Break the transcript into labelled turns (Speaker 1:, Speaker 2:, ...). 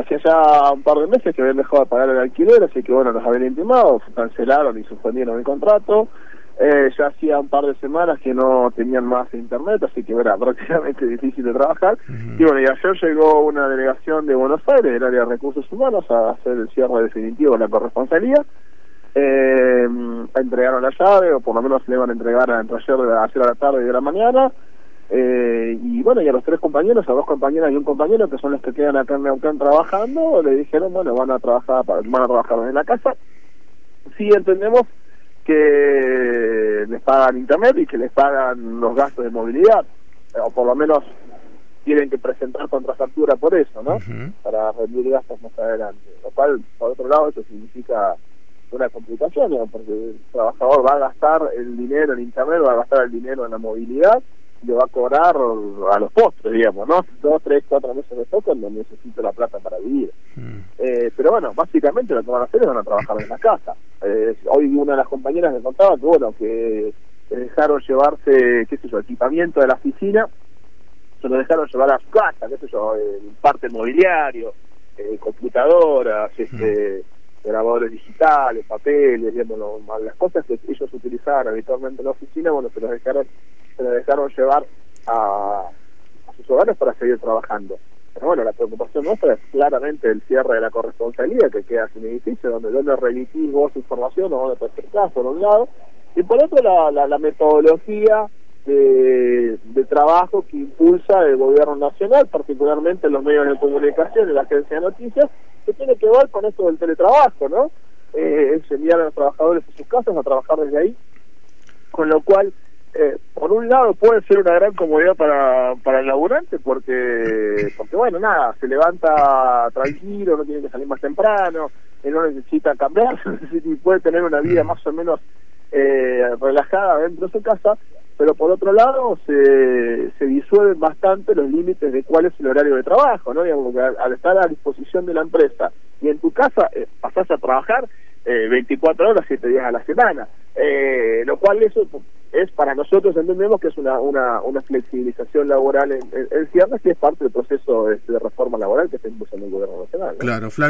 Speaker 1: hacía ya un par de meses que habían dejado de pagar el alquiler, así que bueno, nos habían intimado, cancelaron y suspendieron el contrato. Eh, ya hacía un par de semanas que no tenían más internet, así que era prácticamente difícil de trabajar. Y bueno, y ayer llegó una delegación de Buenos Aires, del área de recursos humanos, a hacer el cierre definitivo de la corresponsalía. Eh, entregaron la llave, o por lo menos le iban a entregar entre ayer las de la tarde y de la mañana. Eh, y bueno, y a los tres compañeros, a dos compañeras y un compañero, que son los que quedan acá en Neuquén trabajando, le dijeron, bueno, van a trabajar van a trabajar en la casa. Sí entendemos que les pagan internet y que les pagan los gastos de movilidad, o por lo menos tienen que presentar contrafactura por eso, ¿no? Para reducir gastos más adelante. Lo cual, por otro lado, eso significa una complicación, porque el trabajador va a gastar el dinero en internet, va a gastar el dinero en la movilidad, le va a cobrar a los postres, digamos, ¿no? Dos, tres, cuatro meses de toque no necesito la plata para vivir. Mm. Eh, pero bueno, básicamente lo que van a hacer es van a trabajar en la casa. Eh, hoy una de las compañeras me contaba que, bueno, que dejaron llevarse, qué sé yo, equipamiento de la oficina, se lo dejaron llevar a su casa, qué sé yo, parte mobiliario, eh, computadoras, este... Grabadores digitales, papeles, digamos, las cosas que ellos utilizaban habitualmente en la oficina, bueno, se los dejaron, se los dejaron llevar a, sus hogares para seguir trabajando. Pero bueno, la preocupación nuestra es claramente el cierre de la corresponsabilidad que queda sin edificio, donde donde remitís vos información o donde te acercás por un lado, y por otro la, la, la metodología de, de, trabajo que impulsa el gobierno nacional, particularmente los medios de comunicación y la agencia de noticias, que tiene que ver con esto del teletrabajo, ¿no? Eh, es enviar a los trabajadores a sus casas a trabajar desde ahí, con lo cual, eh, por un lado puede ser una gran comodidad para, para el laburante, porque, porque bueno, nada, se levanta tranquilo, no tiene que salir más temprano, él no necesita cambiar, y puede tener una vida mm. más o menos eh, relajada dentro de su casa, pero por otro lado se, se disuelven bastante los límites de cuál es el horario de trabajo, ¿no? Digamos que al, estar a disposición de la empresa y en tu casa eh, pasás a trabajar eh, 24 horas, 7 días a la semana, eh, lo cual eso es para nosotros entendemos que es una, una, una flexibilización laboral en, en, ciernes y es parte del proceso de, de reforma laboral que está impulsando el gobierno nacional.
Speaker 2: Claro, Flavio.